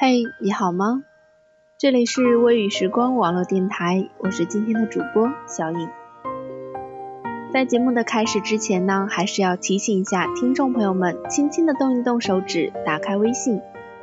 嘿，你好吗？这里是微雨时光网络电台，我是今天的主播小颖。在节目的开始之前呢，还是要提醒一下听众朋友们，轻轻的动一动手指，打开微信，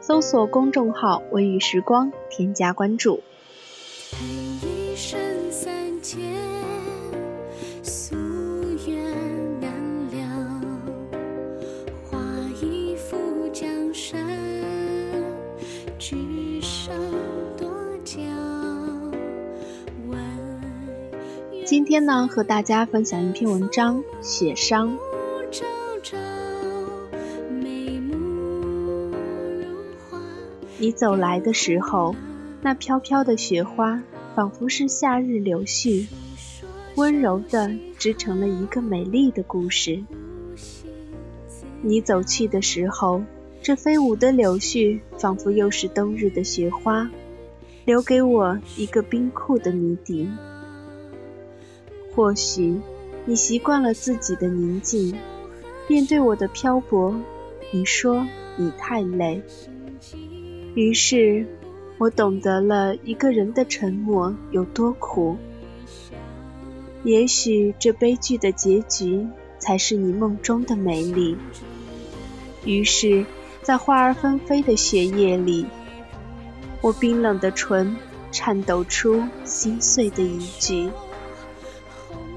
搜索公众号“微雨时光”，添加关注。今天呢，和大家分享一篇文章《雪殇》。你走来的时候，那飘飘的雪花仿佛是夏日柳絮，温柔地织成了一个美丽的故事。你走去的时候，这飞舞的柳絮仿佛又是冬日的雪花，留给我一个冰酷的谜底。或许你习惯了自己的宁静，面对我的漂泊，你说你太累。于是，我懂得了一个人的沉默有多苦。也许这悲剧的结局，才是你梦中的美丽。于是，在花儿纷飞的雪夜里，我冰冷的唇颤抖出心碎的一句。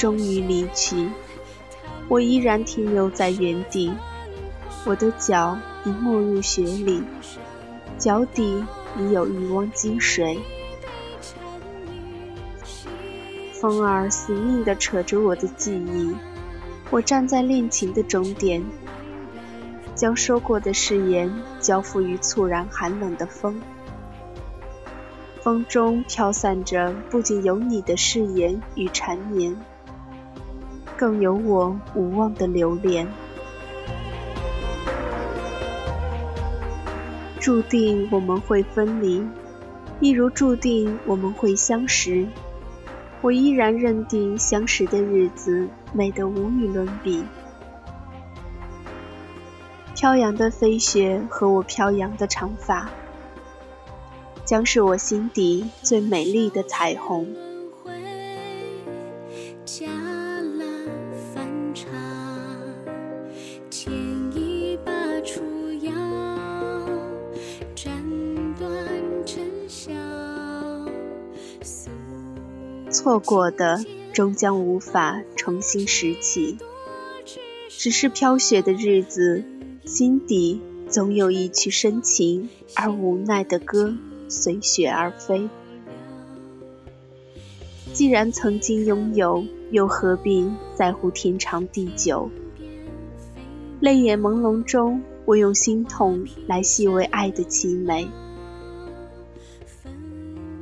终于离去，我依然停留在原地，我的脚已没入雪里，脚底已有一汪积水。风儿死命地扯着我的记忆，我站在恋情的终点，将说过的誓言交付于猝然寒冷的风，风中飘散着不仅有你的誓言与缠绵。更有我无望的留恋，注定我们会分离，一如注定我们会相识。我依然认定相识的日子美得无与伦比。飘扬的飞雪和我飘扬的长发，将是我心底最美丽的彩虹。错过的终将无法重新拾起，只是飘雪的日子，心底总有一曲深情而无奈的歌随雪而飞。既然曾经拥有，又何必在乎天长地久？泪眼朦胧中，我用心痛来细味爱的凄美。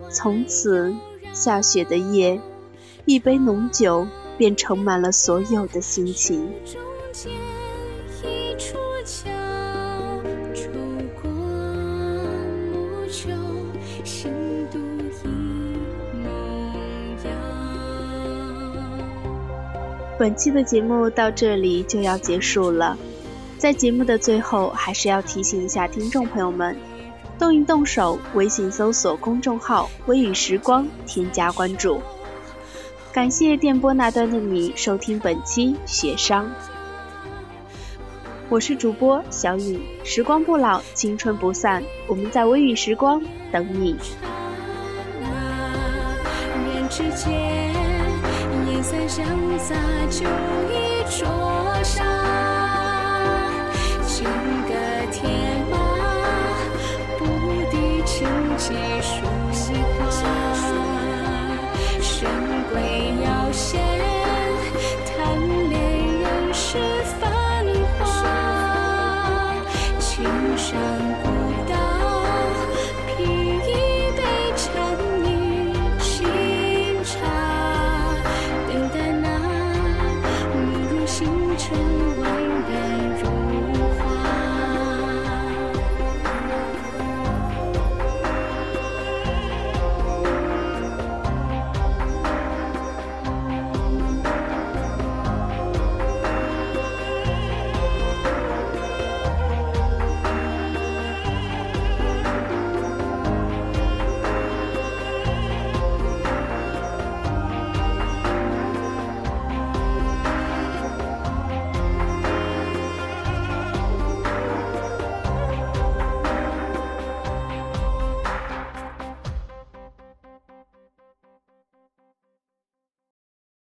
从此。下雪的夜，一杯浓酒便盛满了所有的心情。本期的节目到这里就要结束了，在节目的最后，还是要提醒一下听众朋友们。动一动手，微信搜索公众号“微雨时光”，添加关注。感谢电波那端的你收听本期雪商，我是主播小雨。时光不老，青春不散，我们在微雨时光等你。之间，烟散香洒酒一桌。